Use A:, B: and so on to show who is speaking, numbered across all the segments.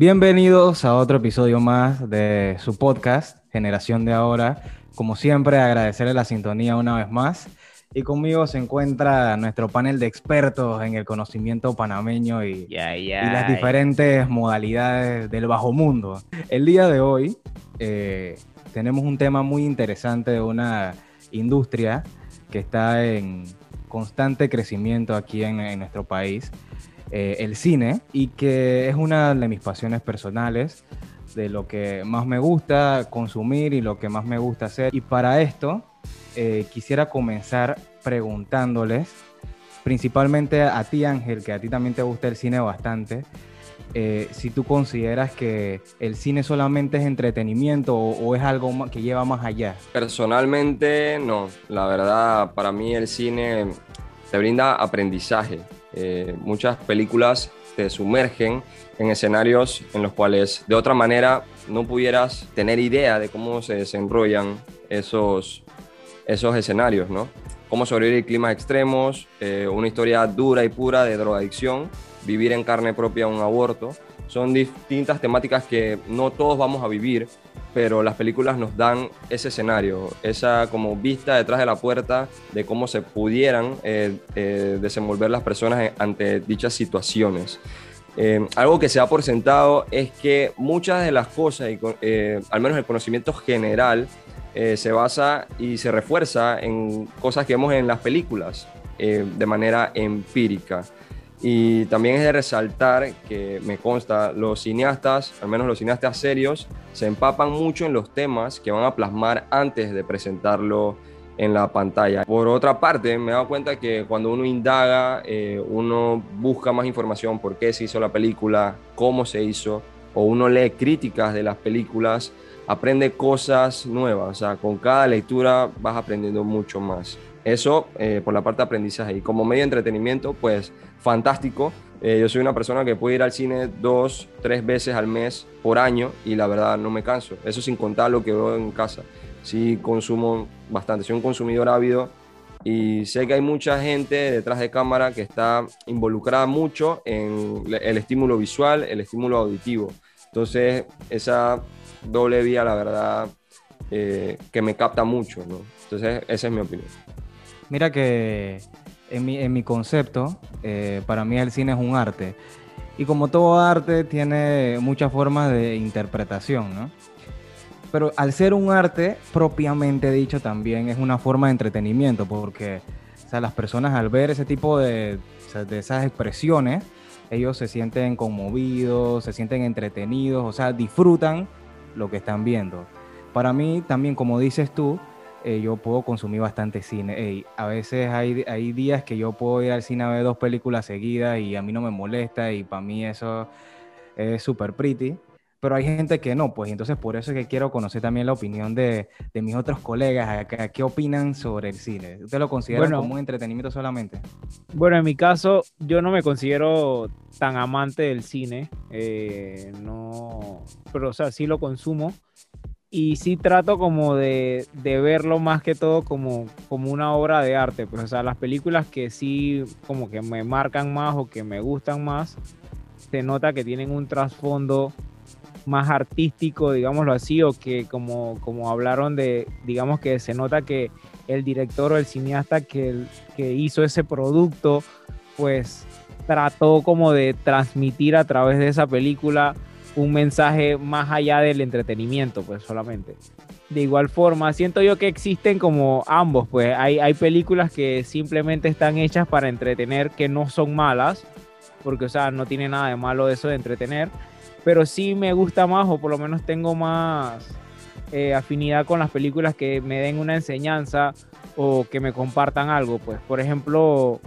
A: Bienvenidos a otro episodio más de su podcast, Generación de Ahora. Como siempre, agradecerle la sintonía una vez más. Y conmigo se encuentra nuestro panel de expertos en el conocimiento panameño y, y las diferentes modalidades del bajo mundo. El día de hoy eh, tenemos un tema muy interesante de una industria que está en constante crecimiento aquí en, en nuestro país eh, el cine y que es una de mis pasiones personales, de lo que más me gusta consumir y lo que más me gusta hacer. Y para esto eh, quisiera comenzar preguntándoles, principalmente a ti Ángel, que a ti también te gusta el cine bastante, eh, si tú consideras que el cine solamente es entretenimiento o, es algo que lleva más allá.
B: Personalmente no, la verdad para mí el cine te brinda aprendizaje eh, muchas películas te sumergen en escenarios en los cuales de otra manera no pudieras tener idea de cómo se desenrollan esos, esos escenarios, ¿no? Cómo sobrevivir climas extremos, eh, una historia dura y pura de drogadicción, vivir en carne propia un aborto. Son distintas temáticas que no todos vamos a vivir, pero las películas nos dan ese escenario, esa como vista detrás de la puerta de cómo se pudieran eh, eh, desenvolver las personas ante dichas situaciones. Eh, algo que se ha por sentado es que muchas de las cosas, y, al menos el conocimiento general, se basa y se refuerza en cosas que vemos en las películas de manera empírica. Y también es de resaltar que me consta, los cineastas, al menos los cineastas serios, se empapan mucho en los temas que van a plasmar antes de presentarlo en la pantalla. Por otra parte, me he dado cuenta que cuando uno indaga, eh, uno busca más información por qué se hizo la película, cómo se hizo, o uno lee críticas de las películas, aprende cosas nuevas. O sea, con cada lectura vas aprendiendo mucho más. Eso eh, por la parte de aprendizaje. Y como medio de entretenimiento, pues fantástico. Eh, yo soy una persona que puede ir al cine dos, tres veces al mes por año y la verdad no me canso. Eso sin contar lo que veo en casa. Sí consumo bastante, soy un consumidor ávido y sé que hay mucha gente detrás de cámara que está involucrada mucho en el estímulo visual, el estímulo auditivo. Entonces, esa doble vía, la verdad, eh, que me capta mucho. ¿no? Entonces, esa es mi opinión.
A: Mira que en mi, en mi concepto, eh, para mí el cine es un arte. Y como todo arte, tiene muchas formas de interpretación, ¿no? Pero al ser un arte, propiamente dicho, también es una forma de entretenimiento, porque o sea, las personas al ver ese tipo de, de esas expresiones, ellos se sienten conmovidos, se sienten entretenidos, o sea, disfrutan lo que están viendo. Para mí, también, como dices tú, eh, yo puedo consumir bastante cine. a veces hay, hay días que yo puedo ir al cine a ver dos películas seguidas y a mí no me molesta y para mí eso es súper pretty. Pero hay gente que no, pues entonces por eso es que quiero conocer también la opinión de, de mis otros colegas, ¿qué opinan sobre el cine? ¿Usted lo considera como un entretenimiento solamente?
C: Bueno, en mi caso, yo no me considero tan amante del cine, eh, no, pero o sea, sí lo consumo y sí trato como de, verlo más que todo como, como una obra de arte. Pues, o sea, las películas que sí como que me marcan más o que me gustan más, se nota que tienen un trasfondo más artístico, digámoslo así, o que como, como hablaron de, digamos que se nota que el director o el cineasta que, que hizo ese producto, pues trató como de transmitir a través de esa película un mensaje más allá del entretenimiento, pues solamente. De igual forma, siento yo que existen como ambos, pues hay, hay películas que simplemente están hechas para entretener, que no son malas, porque, o sea, no tiene nada de malo eso de entretener, pero sí me gusta más, o por lo menos tengo más eh, afinidad con las películas que me den una enseñanza o que me compartan algo, pues, por ejemplo,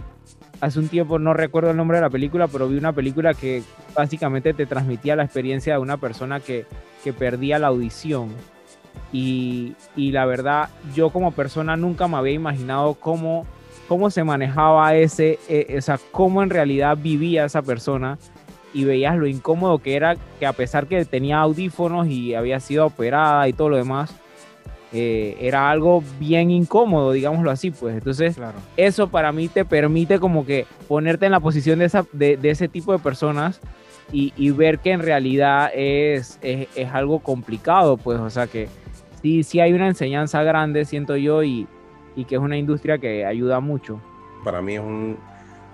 C: hace un tiempo, no recuerdo el nombre de la película, pero vi una película que básicamente te transmitía la experiencia de una persona que, que perdía la audición. Y, y, la verdad, yo como persona nunca me había imaginado cómo, cómo se manejaba ese, e, o sea, cómo en realidad vivía esa persona y veías lo incómodo que era que a pesar que tenía audífonos y había sido operada y todo lo demás, eh, era algo bien incómodo, digámoslo así, pues. Entonces, eso para mí te permite como que ponerte en la posición de, esa, de, ese tipo de personas y, ver que en realidad es, es, algo complicado, pues, o sea que sí, sí hay una enseñanza grande, siento yo, y, y que es una industria que ayuda mucho.
D: Para mí es un,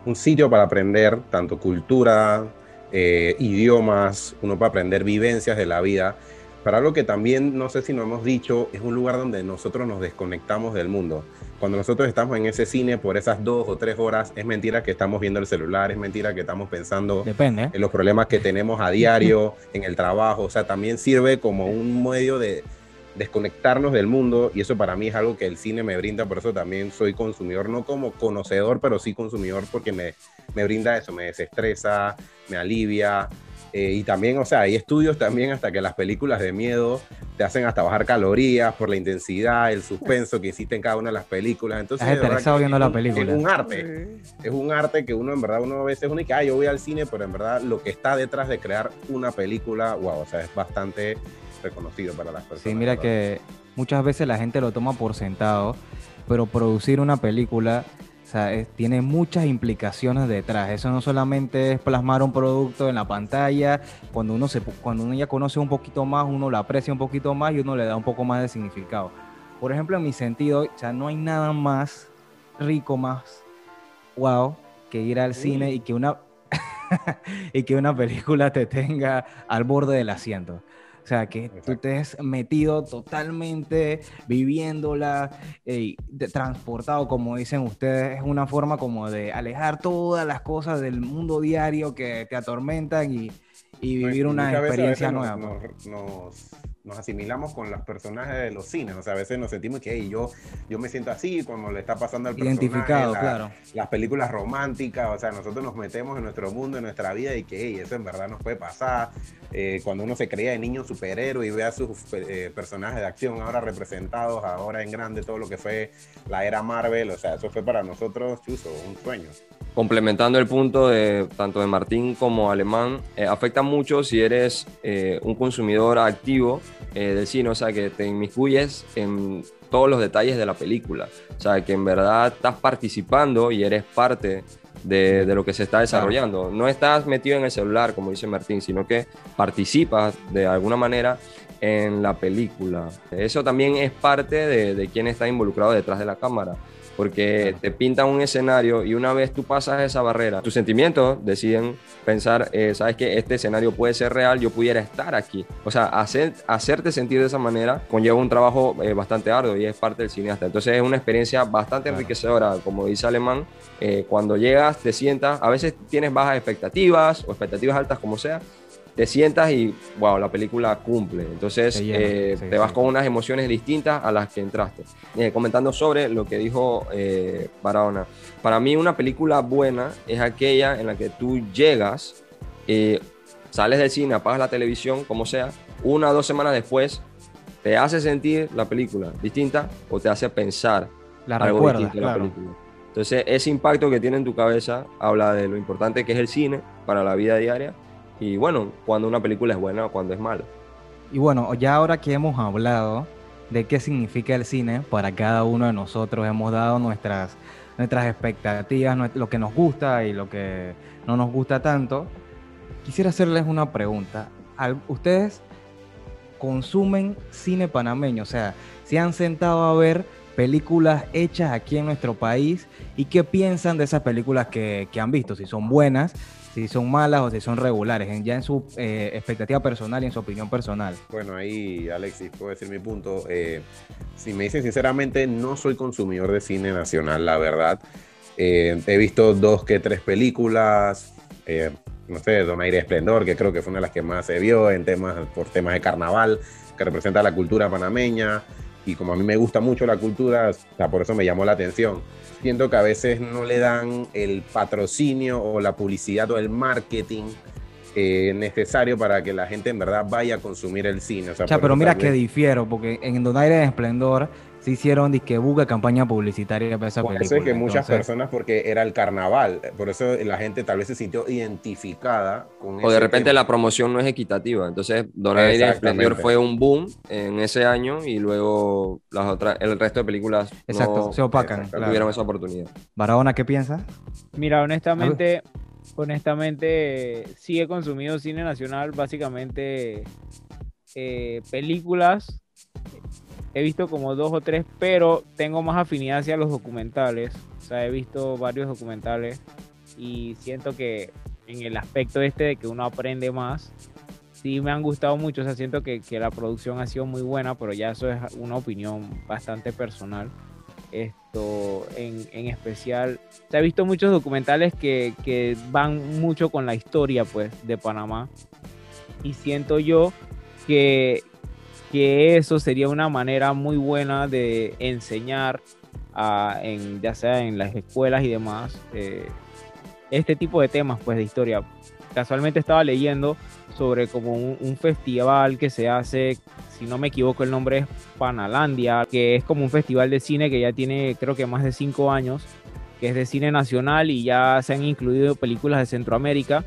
D: un sitio para aprender tanto cultura, eh, idiomas, uno para aprender vivencias de la vida. Para algo que también, no sé si nos hemos dicho, es un lugar donde nosotros nos desconectamos del mundo. Cuando nosotros estamos en ese cine por esas dos o tres horas, es mentira que estamos viendo el celular, es mentira que estamos pensando
A: Depende.
D: en los problemas que tenemos a diario, en el trabajo. O sea, también sirve como un medio de, desconectarnos del mundo y eso para mí es algo que el cine me brinda, por eso también soy consumidor, no como conocedor, pero sí consumidor porque me, me brinda eso, me desestresa, me alivia. Eh, y también, o sea, hay estudios también hasta que las películas de miedo te hacen hasta bajar calorías por la intensidad, el suspenso que hiciste en cada una de las películas. Entonces,
A: Estás viendo la película.
D: Es un arte. Es un arte que uno, en verdad, uno a veces uno que, yo voy al cine, pero en verdad lo que está detrás de crear una película, wow, o sea, es bastante reconocido para las personas.
A: Sí, mira que muchas veces la gente lo toma por sentado, pero producir una película o sea, tiene muchas implicaciones detrás. Eso no solamente es plasmar un producto en la pantalla. Cuando uno, se, cuando uno ya conoce un poquito más, uno lo aprecia un poquito más y uno le da un poco más de significado. Por ejemplo, en mi sentido, o sea, no hay nada más rico, más wow, que ir al cine y que una, y que una película te tenga al borde del asiento. O sea, que tú te has metido totalmente viviéndola, y transportado, como dicen ustedes, es una forma como de alejar todas las cosas del mundo diario que te atormentan y, y vivir una experiencia nueva.
D: nos nos asimilamos con los personajes de los cines. O sea, a veces nos sentimos que yo, yo me siento así cuando le está pasando al personaje.
A: Identificado, claro.
D: Las películas románticas, o sea, nosotros nos metemos en nuestro mundo, en nuestra vida y que eso en verdad nos puede pasar. Eh, cuando uno se creía de niño superhéroe y ve a sus eh, personajes de acción ahora representados, ahora en grande, todo lo que fue la era Marvel, o sea, eso fue para nosotros, Chuso, un sueño
B: complementando el punto de tanto de Martín como Alemán, eh, afecta mucho si eres eh, un consumidor activo eh, del cine, o sea, que te inmiscuyes en todos los detalles de la película, o sea, que en verdad estás participando y eres parte de, de, lo que se está desarrollando. No estás metido en el celular, como dice Martín, sino que participas de alguna manera en la película. Eso también es parte de, de quién está involucrado detrás de la cámara porque te pintan un escenario y una vez tú pasas esa barrera, tus sentimientos deciden pensar, eh, sabes que este escenario puede ser real, yo pudiera estar aquí. O sea, hacer, hacerte sentir de esa manera conlleva un trabajo eh, bastante arduo y es parte del cineasta. Entonces es una experiencia bastante enriquecedora, como dice Alemán, eh, cuando llegas, te sientas, a veces tienes bajas expectativas o expectativas altas como sea, te sientas y, wow, la película cumple. Entonces eh, te vas con unas emociones distintas a las que entraste. Eh, comentando sobre lo que dijo eh, Barahona. Para mí una película buena es aquella en la que tú llegas, sales del cine, apagas la televisión, como sea, una o dos semanas después, te hace sentir la película distinta o te hace pensar
A: la algo distinto
B: la película. Entonces, ese impacto que tiene en tu cabeza habla de lo importante que es el cine para la vida diaria y bueno, cuando una película es buena o cuando es mala.
A: Y bueno, ya ahora que hemos hablado de qué significa el cine para cada uno de nosotros, hemos dado nuestras, nuestras expectativas, lo que nos gusta y lo que no nos gusta tanto, quisiera hacerles una pregunta. ¿Ustedes consumen cine panameño? O sea, ¿se han sentado a ver películas hechas aquí en nuestro país y qué piensan de esas películas que, que han visto? Si son buenas, si son malas o si son regulares, ya en su eh, expectativa personal y en su opinión personal.
D: Bueno, ahí Alexis, puedo decir mi punto. Eh, si me dicen sinceramente, no soy consumidor de cine nacional, la verdad. Eh, he visto dos que tres películas, no sé, Donaire Esplendor, que creo que fue una de las que más se vio en temas, por temas de carnaval, que representa la cultura panameña. Y como a mí me gusta mucho la cultura, o por eso me llamó la atención siento que a veces no le dan el patrocinio o la publicidad o el marketing eh, necesario para que la gente en verdad vaya a consumir el cine.
A: O sea, pero mira que difiero, porque en Donaire de Esplendor se hicieron disque buga campaña publicitaria para esa película.
D: Por eso que muchas personas, porque era el carnaval, por eso la gente tal vez se sintió identificada con
B: O de repente la promoción no es equitativa, entonces Donaire Esplendor fue un boom en ese año y luego las otras, el resto de películas
A: Exacto, se opacan.
B: No tuvieron esa oportunidad.
A: Barahona, ¿qué piensas?
C: Mira, honestamente, Honestamente, sí he consumido cine nacional, básicamente eh, películas. He visto como dos o tres, pero tengo más afinidad hacia los documentales. O sea, he visto varios documentales y siento que en el aspecto este de que uno aprende más, sí me han gustado mucho. O sea, siento que, que la producción ha sido muy buena, pero ya eso es una opinión bastante personal esto en, en, especial. Se ha visto muchos documentales que, que, van mucho con la historia pues de Panamá y siento yo que, que eso sería una manera muy buena de enseñar a, en, ya sea en las escuelas y demás eh, este tipo de temas pues de historia. Casualmente estaba leyendo sobre como un, un festival que se hace si no me equivoco el nombre es Panalandia, que es como un festival de cine que ya tiene creo que más de cinco años, que es de cine nacional y ya se han incluido películas de Centroamérica.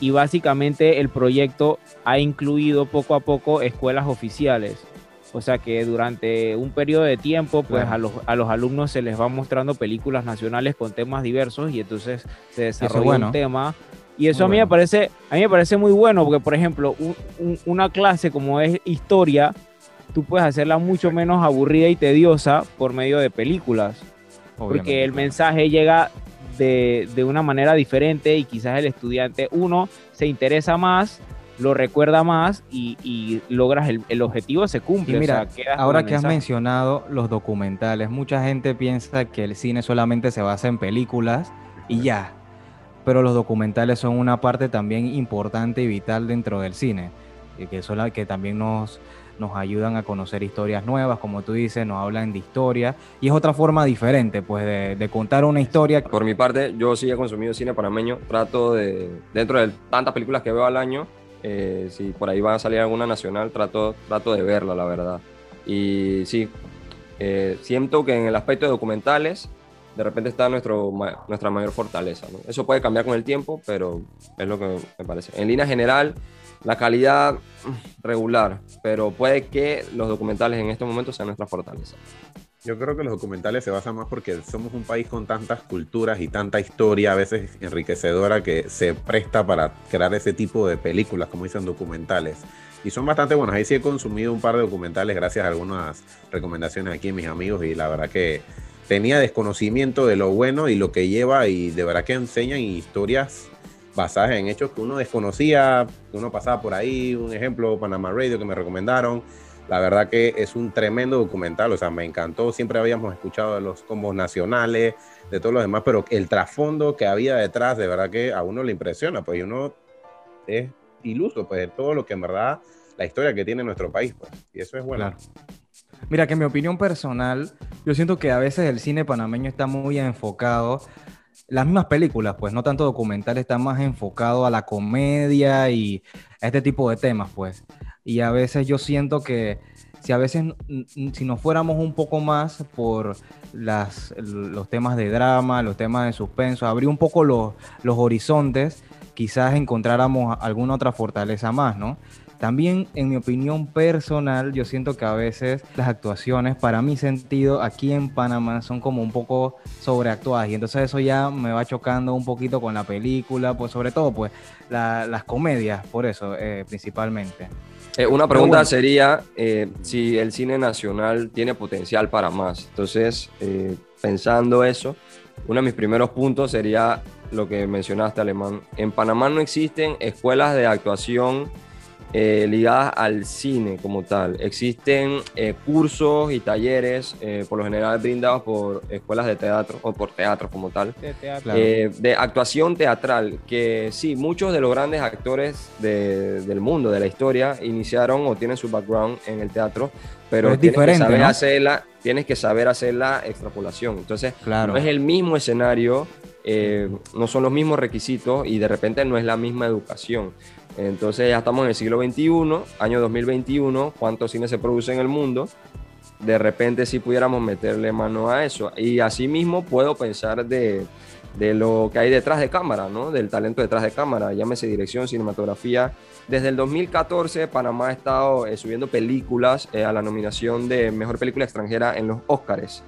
C: Y básicamente el proyecto ha incluido poco a poco escuelas oficiales. O sea que durante un periodo de tiempo, pues a, los, a los alumnos se les va mostrando películas nacionales con temas diversos y entonces se desarrolla bueno. un tema y eso a mí, me parece, a mí me parece muy bueno porque, por ejemplo, un, un, una clase como es historia, tú puedes hacerla mucho menos aburrida y tediosa por medio de películas. Obviamente, porque el mensaje llega de, de, una manera diferente y quizás el estudiante, uno, se interesa más, lo recuerda más y, y logras el, el, objetivo, se cumple.
A: Y mira, o sea, ahora que has mencionado los documentales, mucha gente piensa que el cine solamente se basa en películas y ya pero los documentales son una parte también importante y vital dentro del cine, y que, son que también nos, nos ayudan a conocer historias nuevas, como tú dices, nos hablan de historia, y es otra forma diferente, pues, de, contar una historia.
B: Por mi parte, yo sí he consumido cine panameño, trato de, dentro de tantas películas que veo al año, eh, si por ahí va a salir alguna nacional, trato, trato de verla, la verdad. Y sí, eh, siento que en el aspecto de documentales, de repente está nuestro, nuestra mayor fortaleza. Eso puede cambiar con el tiempo, pero es lo que me parece. En línea general, la calidad mm, regular, pero puede que los documentales en estos momentos sean nuestra fortaleza.
D: Yo creo que los documentales se basan más porque somos un país con tantas culturas y tanta historia, a veces enriquecedora, que se presta para crear ese tipo de películas, como dicen documentales. Y son bastante buenos. Ahí sí he consumido un par de documentales gracias a algunas recomendaciones aquí de mis amigos y la verdad que tenía desconocimiento de lo bueno y lo que lleva y de verdad que enseñan historias basadas en hechos que uno desconocía, que uno pasaba por ahí, un ejemplo, Panama Radio que me recomendaron. La verdad que es un tremendo documental, o sea, me encantó, siempre habíamos escuchado de los combos nacionales, de todos los demás, pero el trasfondo que había detrás, de verdad que a uno le impresiona, pues uno es iluso, pues de todo lo que en verdad, la historia que tiene nuestro país, pues, y eso es bueno. Claro.
A: Mira, que en mi opinión personal, yo siento que a veces el cine panameño está muy enfocado, las mismas películas, pues no tanto documentales, está más enfocado a la comedia y a este tipo de temas, pues. Y a veces yo siento que si a veces, si nos fuéramos un poco más por las, los temas de drama, los temas de suspenso, abrir un poco los, los horizontes, quizás encontráramos alguna otra fortaleza más, ¿no? También, en mi opinión personal, yo siento que a veces las actuaciones, para mi sentido, aquí en Panamá son como un poco sobreactuadas y entonces eso ya me va chocando un poquito con la película, pues sobre todo pues la, las comedias, por eso eh, principalmente.
B: Eh, una pregunta bueno. sería eh, si el cine nacional tiene potencial para más. Entonces, eh, pensando eso, uno de mis primeros puntos sería lo que mencionaste, Alemán. En Panamá no existen escuelas de actuación eh, ligadas al cine como tal. Existen eh, cursos y talleres, eh, por lo general brindados por escuelas de teatro o por teatro como tal,
C: de, teatro.
B: De actuación teatral, que sí, muchos de los grandes actores de, del mundo, de la historia, iniciaron o tienen su background en el teatro, pero,
A: es
B: tienes,
A: diferente,
B: que saber
A: ¿no?
B: hacerla, tienes que saber hacer la extrapolación. Entonces,
A: Claro.
B: no es el mismo escenario, no son los mismos requisitos y de repente no es la misma educación. Entonces ya estamos en el siglo XXI, año 2021, cuántos cines se producen en el mundo. De repente si pudiéramos meterle mano a eso. Y asimismo puedo pensar de, de lo que hay detrás de cámara, ¿no? Del talento detrás de cámara, llámese dirección, cinematografía. Desde el 2014 Panamá ha estado eh, subiendo películas eh, a la nominación de Mejor Película Extranjera en los Óscares.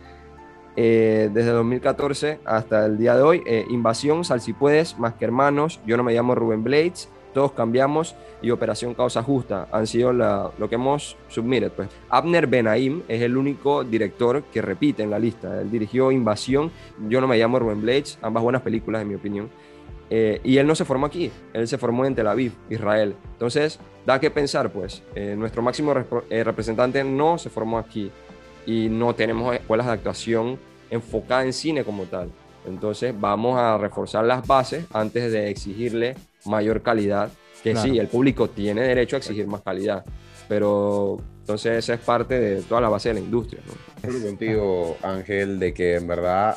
B: eh, desde 2014 hasta el día de hoy. Eh, Invasión, Sal si puedes, Más que Hermanos, Yo no me llamo Rubén Blades, Todos cambiamos y Operación Causa Justa han sido lo que hemos submitted. Pues. Abner Benaim es el único director que repite en la lista. Él dirigió Invasión, Yo no me llamo Rubén Blades, ambas buenas películas en mi opinión. Eh, y él no se formó aquí, él se formó en Tel Aviv, Israel. Entonces, da que pensar, pues, eh, nuestro máximo eh, representante no se formó aquí y no tenemos escuelas de actuación enfocadas en cine como tal. Entonces, vamos a reforzar las bases antes de exigirle mayor calidad, que sí, el público tiene derecho a exigir más calidad, pero entonces esa es parte de toda la base de la industria.
D: ¿no? Estoy contigo, Ángel, de que en verdad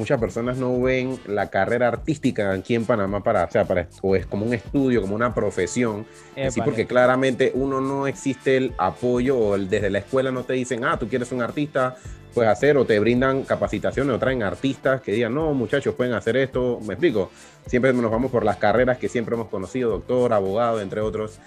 D: muchas personas no ven la carrera artística aquí en Panamá para, o sea, para, o es como un estudio, como una profesión, sí, porque claramente uno no existe el apoyo o desde la escuela no te dicen, ah, tú quieres un artista, puedes hacer, o te brindan capacitaciones o traen artistas que digan, no, muchachos, pueden hacer esto, me explico. Siempre nos vamos por las carreras que siempre hemos conocido, doctor, abogado, entre otros.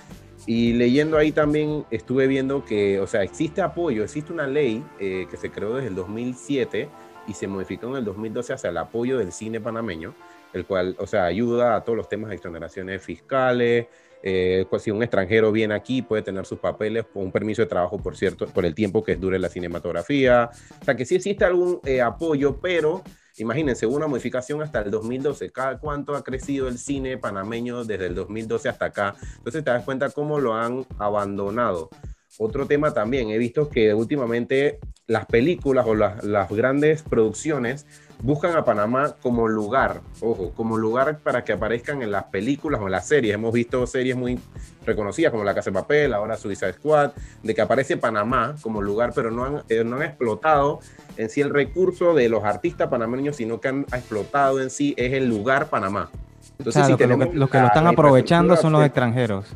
D: Y leyendo ahí también estuve viendo que, o sea, existe apoyo, existe una ley eh, que se creó desde el 2007 y se modificó en el 2012 hacia el apoyo del cine panameño, el cual, o sea, ayuda a todos los temas de exoneraciones fiscales. Eh, pues si un extranjero viene aquí, puede tener sus papeles un permiso de trabajo, por cierto, por el tiempo que dure la cinematografía. O sea, que sí existe algún eh, apoyo, pero imagínense, una modificación hasta el 2012. ¿Cada cuánto ha crecido el cine panameño desde el 2012 hasta acá? Entonces te das cuenta cómo lo han abandonado. Otro tema también, he visto que últimamente las películas o las, grandes producciones buscan a Panamá como lugar, ojo, como lugar para que aparezcan en las películas o en las series. Hemos visto series muy reconocidas como La Casa de Papel, ahora Suicide Squad, de que aparece Panamá como lugar, pero no han, eh, no han explotado en sí el recurso de los artistas panameños, sino que han explotado en sí es el lugar Panamá.
A: Entonces, si tenemos los que lo están aprovechando son los extranjeros.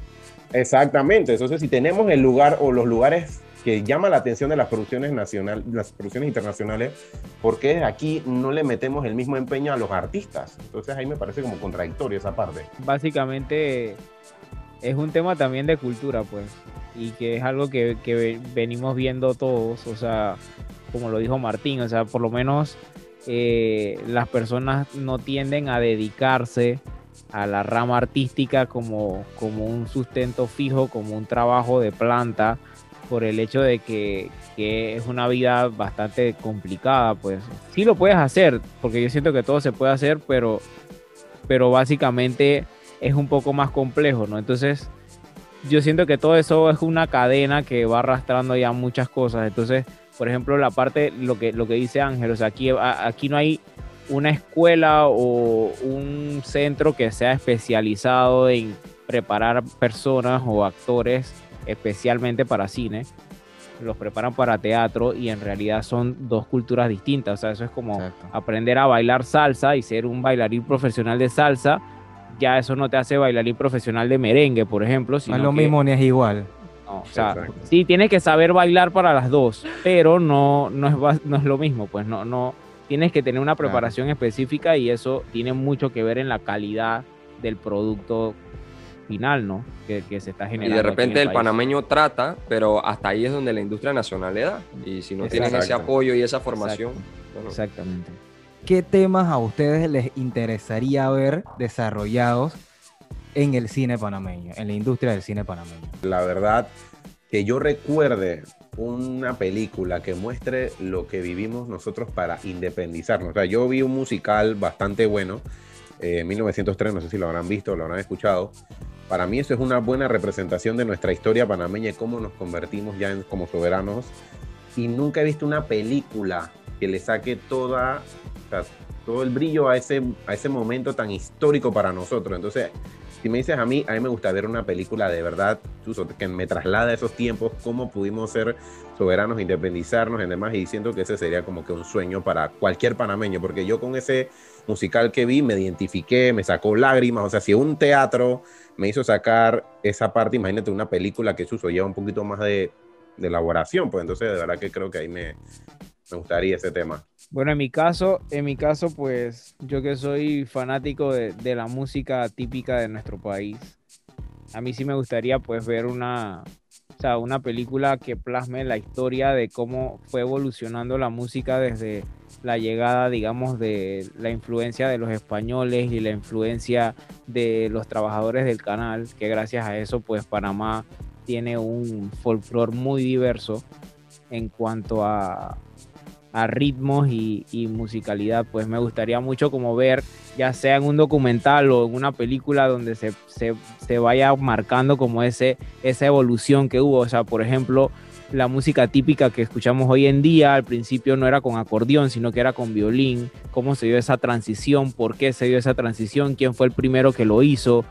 D: Exactamente, entonces si tenemos el lugar o los lugares que llama la atención de las producciones nacionales, las producciones internacionales, porque aquí no le metemos el mismo empeño a los artistas. Entonces ahí me parece como contradictorio esa parte.
C: Básicamente es un tema también de cultura, pues, y que es algo que, venimos viendo todos, o sea, como lo dijo Martín, o sea, por lo menos eh, las personas no tienden a dedicarse a la rama artística como, como un sustento fijo, como un trabajo de planta, por el hecho de que, es una vida bastante complicada, pues sí lo puedes hacer, porque yo siento que todo se puede hacer, pero, pero básicamente es un poco más complejo, ¿no? Entonces, yo siento que todo eso es una cadena que va arrastrando ya muchas cosas. Entonces, por ejemplo, la parte, lo que, lo que dice Ángel, o sea, aquí, aquí no hay una escuela o un centro que sea especializado en preparar personas o actores especialmente para cine. Los preparan para teatro y en realidad son dos culturas distintas. O sea, eso es como aprender a bailar salsa y ser un bailarín profesional de salsa. Ya eso no te hace bailarín profesional de merengue, por ejemplo.
A: no es lo mismo ni es igual.
C: o sea, sí tienes que saber bailar para las dos, pero no, no, es, no es lo mismo, pues no, no, tienes que tener una preparación específica y eso tiene mucho que ver en la calidad del producto final, ¿no? Que, se está generando.
B: Y de repente el, panameño trata, pero hasta ahí es donde la industria nacional le da. Y si no tienen ese apoyo y esa formación.
C: Exactamente.
A: ¿Qué temas a ustedes les interesaría ver desarrollados en el cine panameño, en la industria del cine panameño?
D: La verdad, que yo recuerde una película que muestre lo que vivimos nosotros para independizarnos. O sea, yo vi un musical bastante bueno, eh, en 1903, no sé si lo habrán visto o lo habrán escuchado. Para mí eso es una buena representación de nuestra historia panameña y cómo nos convertimos ya en, como soberanos. Y nunca he visto una película que le saque toda, todo el brillo a ese, a ese momento tan histórico para nosotros. Entonces, si me dices a mí, a mí me gusta ver una película de verdad que me traslada a esos tiempos, cómo pudimos ser soberanos, independizarnos y demás, y siento que ese sería como que un sueño para cualquier panameño, porque yo con ese musical que vi me identifiqué, me sacó lágrimas, o sea, si un teatro me hizo sacar esa parte, imagínate una película que eso lleva un poquito más de, elaboración, pues entonces de verdad que creo que ahí me, me gustaría ese tema.
C: Bueno, en mi caso, en mi caso, pues yo que soy fanático de, de, la música típica de nuestro país, a mí sí me gustaría pues ver una, o sea, una película que plasme la historia de cómo fue evolucionando la música desde la llegada, digamos, de la influencia de los españoles y la influencia de los trabajadores del canal, que gracias a eso, pues Panamá tiene un folclore muy diverso en cuanto a, a ritmos y, musicalidad. Pues me gustaría mucho como ver, ya sea en un documental o en una película donde se, se, vaya marcando como ese, esa evolución que hubo. O sea, por ejemplo, la música típica que escuchamos hoy en día, al principio no era con acordeón, sino que era con violín. ¿Cómo se dio esa transición? ¿Por qué se dio esa transición? ¿Quién fue el primero que lo hizo?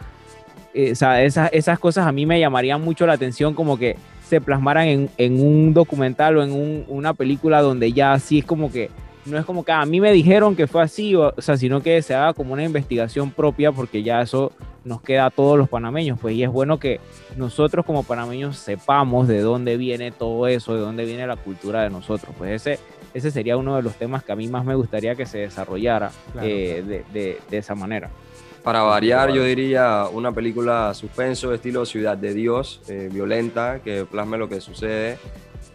C: Eh, esas, esas cosas a mí me llamarían mucho la atención como que se plasmaran en, en un documental o en una película donde ya así es como que no es como que ah, a mí me dijeron que fue así, o, sea, sino que se haga como una investigación propia porque ya eso nos queda a todos los panameños, pues y es bueno que nosotros como panameños sepamos de dónde viene todo eso, de dónde viene la cultura de nosotros, pues ese, ese sería uno de los temas que a mí más me gustaría que se desarrollara eh, de, de, de esa manera.
B: Para variar, yo diría una película suspenso, estilo Ciudad de Dios, eh, violenta, que plasme lo que sucede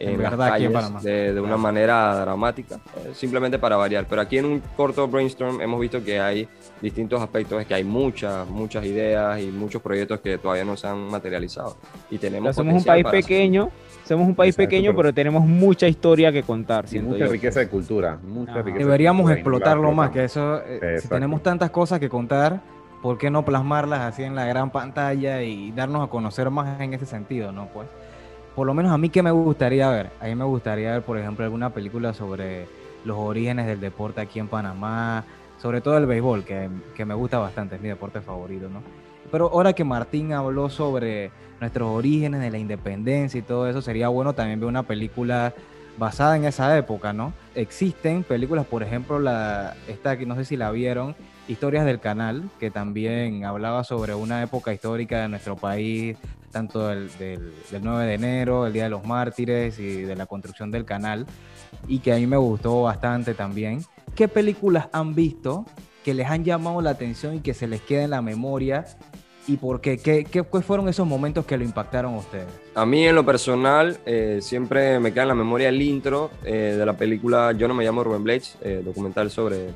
B: en, las calles de, una manera dramática, eh, simplemente para variar. Pero aquí en un corto brainstorm hemos visto que hay distintos aspectos, es que hay muchas, muchas ideas y muchos proyectos que todavía no se han materializado. Y tenemos
C: somos un país pequeño, somos un país pequeño, pero... tenemos mucha historia que contar.
D: mucha riqueza de cultura, mucha riqueza
A: Deberíamos explotarlo más, que eso, eh, si tenemos tantas cosas que contar, ¿por qué no plasmarlas así en la gran pantalla y darnos a conocer más en ese sentido, no? Pues, por lo menos a mí que me gustaría ver, a mí me gustaría ver, por ejemplo, alguna película sobre los orígenes del deporte aquí en Panamá, sobre todo el béisbol, que, que me gusta bastante, es mi deporte favorito, ¿no? Pero ahora que Martín habló sobre nuestros orígenes de la independencia y todo eso, sería bueno también ver una película basada en esa época, ¿no? Existen películas, por ejemplo, la, esta que no sé si la vieron, Historias del Canal, que también hablaba sobre una época histórica de nuestro país, tanto del, 9 de enero, el Día de los Mártires y de la construcción del canal, y que a mí me gustó bastante también. ¿Qué películas han visto que les han llamado la atención y que se les queda en la memoria? ¿Y por qué? ¿Qué, qué, fueron esos momentos que lo impactaron a ustedes?
B: A mí en lo personal eh, siempre me queda en la memoria el intro eh, de la película Yo no me llamo Rubén Blades, eh, documental sobre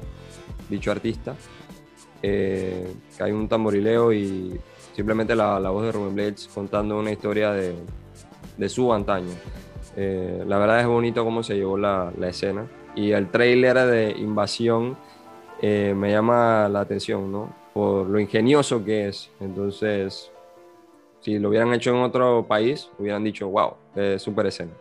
B: dicho artista. Eh, que hay un tamborileo y simplemente la, la, voz de Rubén Blades contando una historia de, de su antaño. Eh, la verdad es bonito cómo se llevó la, la escena y el trailer de Invasión eh, me llama la atención, ¿no? Por lo ingenioso que es. Entonces, si lo hubieran hecho en otro país, hubieran dicho, wow, es súper escena.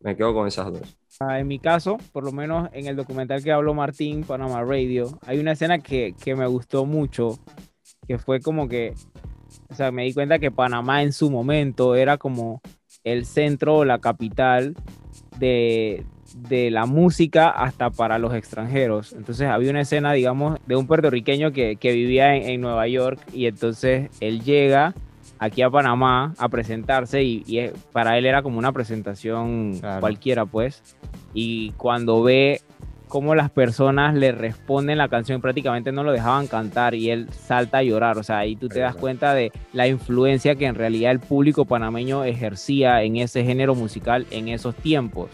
B: Me quedo con esas dos.
C: Ah, en mi caso, por lo menos en el documental que habló Martín, Panama Radio, hay una escena que, que me gustó mucho, que fue como que, o sea, me di cuenta que Panamá en su momento era como el centro, la capital de, de la música hasta para los extranjeros. Entonces había una escena, digamos, de un puertorriqueño que, que vivía en, en, Nueva York y entonces él llega aquí a Panamá a presentarse y, para él era como una presentación cualquiera, pues. Y cuando ve cómo las personas le responden la canción, prácticamente no lo dejaban cantar y él salta a llorar. O sea, ahí tú te das cuenta de la influencia que en realidad el público panameño ejercía en ese género musical en esos tiempos.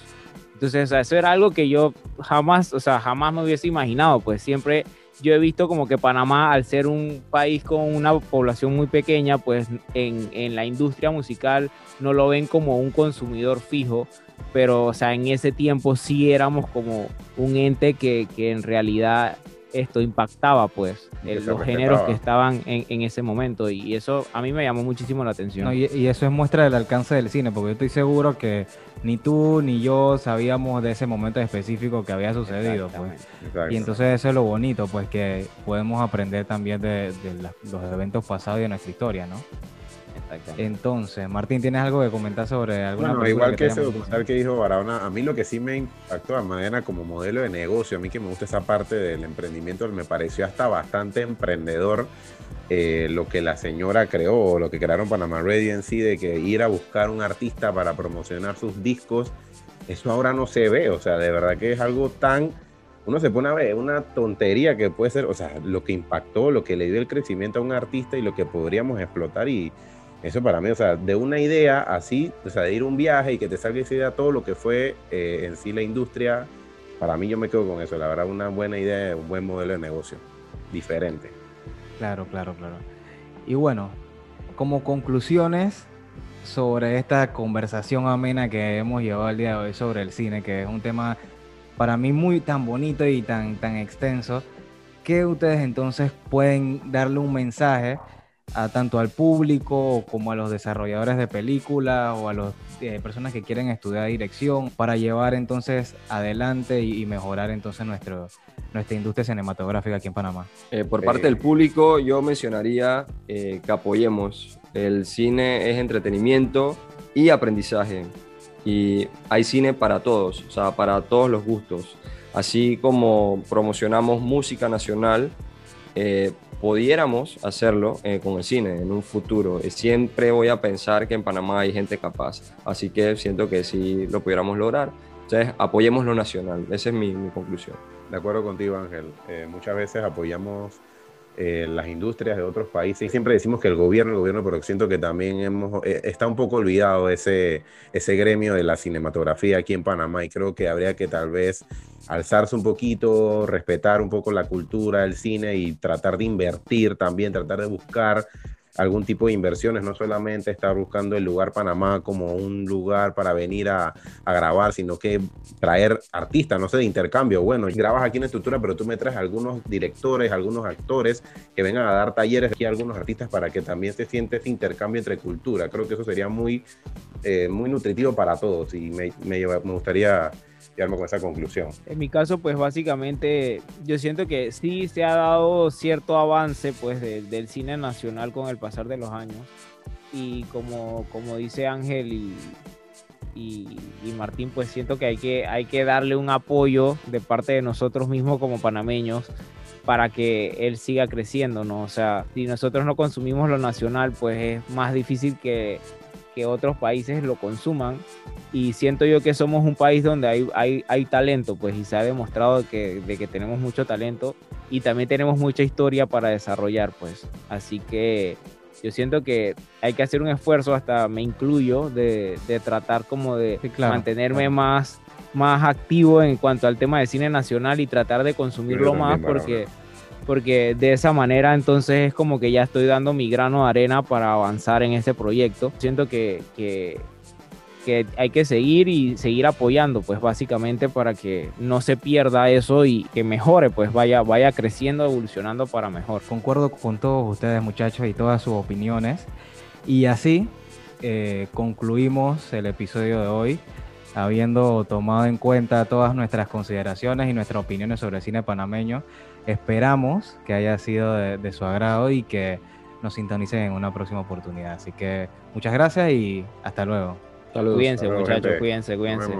C: Entonces, eso era algo que yo jamás, o sea, jamás me hubiese imaginado, pues siempre yo he visto como que Panamá, al ser un país con una población muy pequeña, pues en, en, la industria musical no lo ven como un consumidor fijo, pero o sea, en ese tiempo sí éramos como un ente que, que en realidad esto impactaba pues los géneros que estaban en, en, ese momento y eso a mí me llamó muchísimo la atención.
A: y, y, eso es muestra del alcance del cine, porque yo estoy seguro que ni tú ni yo sabíamos de ese momento específico que había sucedido. Pues. Y entonces eso es lo bonito, pues que podemos aprender también de, de los eventos pasados y de nuestra historia, ¿no? Entonces, Martín, ¿tienes algo que comentar sobre alguna
D: Bueno, igual que, ese documental que dijo Barahona, a mí lo que sí me impactó a manera como modelo de negocio, a mí que me gusta esa parte del emprendimiento, me pareció hasta bastante emprendedor eh, lo que la señora creó, o lo que crearon Panama Ready en sí, de que ir a buscar un artista para promocionar sus discos, eso ahora no se ve, o sea, de verdad que es algo tan uno se pone a ver una tontería que puede ser, o sea, lo que impactó, lo que le dio el crecimiento a un artista y lo que podríamos explotar y, eso para mí, o sea, de una idea así, o sea, de ir un viaje y que te salga esa idea, todo lo que fue eh, en sí la industria para mí yo me quedo con eso, la verdad, una buena idea, un buen modelo de negocio, diferente.
A: Claro, claro, claro. Y bueno, como conclusiones sobre esta conversación amena que hemos llevado el día de hoy sobre el cine, que es un tema para mí muy tan bonito y tan, tan extenso, que ustedes entonces pueden darle un mensaje a tanto al público como a los desarrolladores de películas o a las eh, personas que quieren estudiar dirección para llevar entonces adelante y, mejorar entonces nuestro, nuestra industria cinematográfica aquí en Panamá?
B: Eh, por parte del público yo mencionaría eh, que apoyemos. El cine es entretenimiento y aprendizaje y hay cine para todos, o sea, para todos los gustos. Así como promocionamos música nacional, pudiéramos hacerlo eh, con el cine en un futuro. Siempre voy a pensar que en Panamá hay gente capaz, así que siento que si lo pudiéramos lograr, entonces apoyemos lo nacional. Esa es mi, conclusión.
D: De acuerdo contigo, Ángel. Eh, muchas veces apoyamos eh, las industrias de otros países. Siempre decimos que el gobierno, el gobierno, pero siento que también hemos, está un poco olvidado ese, ese gremio de la cinematografía aquí en Panamá y creo que habría que tal vez alzarse un poquito, respetar un poco la cultura del cine y tratar de invertir también, tratar de buscar algún tipo de inversiones, no solamente estar buscando el lugar Panamá como un lugar para venir a, grabar, sino que traer artistas, no sé, de intercambio. Bueno, grabas aquí en estructura, pero tú me traes algunos directores, algunos actores que vengan a dar talleres aquí a algunos artistas para que también se siente ese intercambio entre cultura. Creo que eso sería muy, eh, muy nutritivo para todos y me, me, me gustaría con esa conclusión.
C: En mi caso, pues básicamente yo siento que sí se ha dado cierto avance pues del cine nacional con el pasar de los años y como, como dice Ángel y, y, Martín, pues siento que hay, que hay que darle un apoyo de parte de nosotros mismos como panameños para que él siga creciendo, ¿no? O sea, si nosotros no consumimos lo nacional, pues es más difícil que que otros países lo consuman. Y siento yo que somos un país donde hay, hay, hay talento, pues, y se ha demostrado que, de que tenemos mucho talento y también tenemos mucha historia para desarrollar, pues. Así que yo siento que hay que hacer un esfuerzo, hasta me incluyo, de, de tratar como de mantenerme más más activo en cuanto al tema de cine nacional y tratar de consumirlo más porque porque de esa manera entonces es como que ya estoy dando mi grano de arena para avanzar en este proyecto. Siento que, que, hay que seguir y seguir apoyando, pues básicamente para que no se pierda eso y que mejore, pues vaya, vaya creciendo, evolucionando para mejor.
A: Concuerdo con todos ustedes muchachos y todas sus opiniones. Y así eh, concluimos el episodio de hoy habiendo tomado en cuenta todas nuestras consideraciones y nuestras opiniones sobre el cine panameño. Esperamos que haya sido de, su agrado y que nos sintonicen en una próxima oportunidad. Así que muchas gracias y hasta luego.
C: Saludos. Cuídense, muchachos, cuídense, cuídense.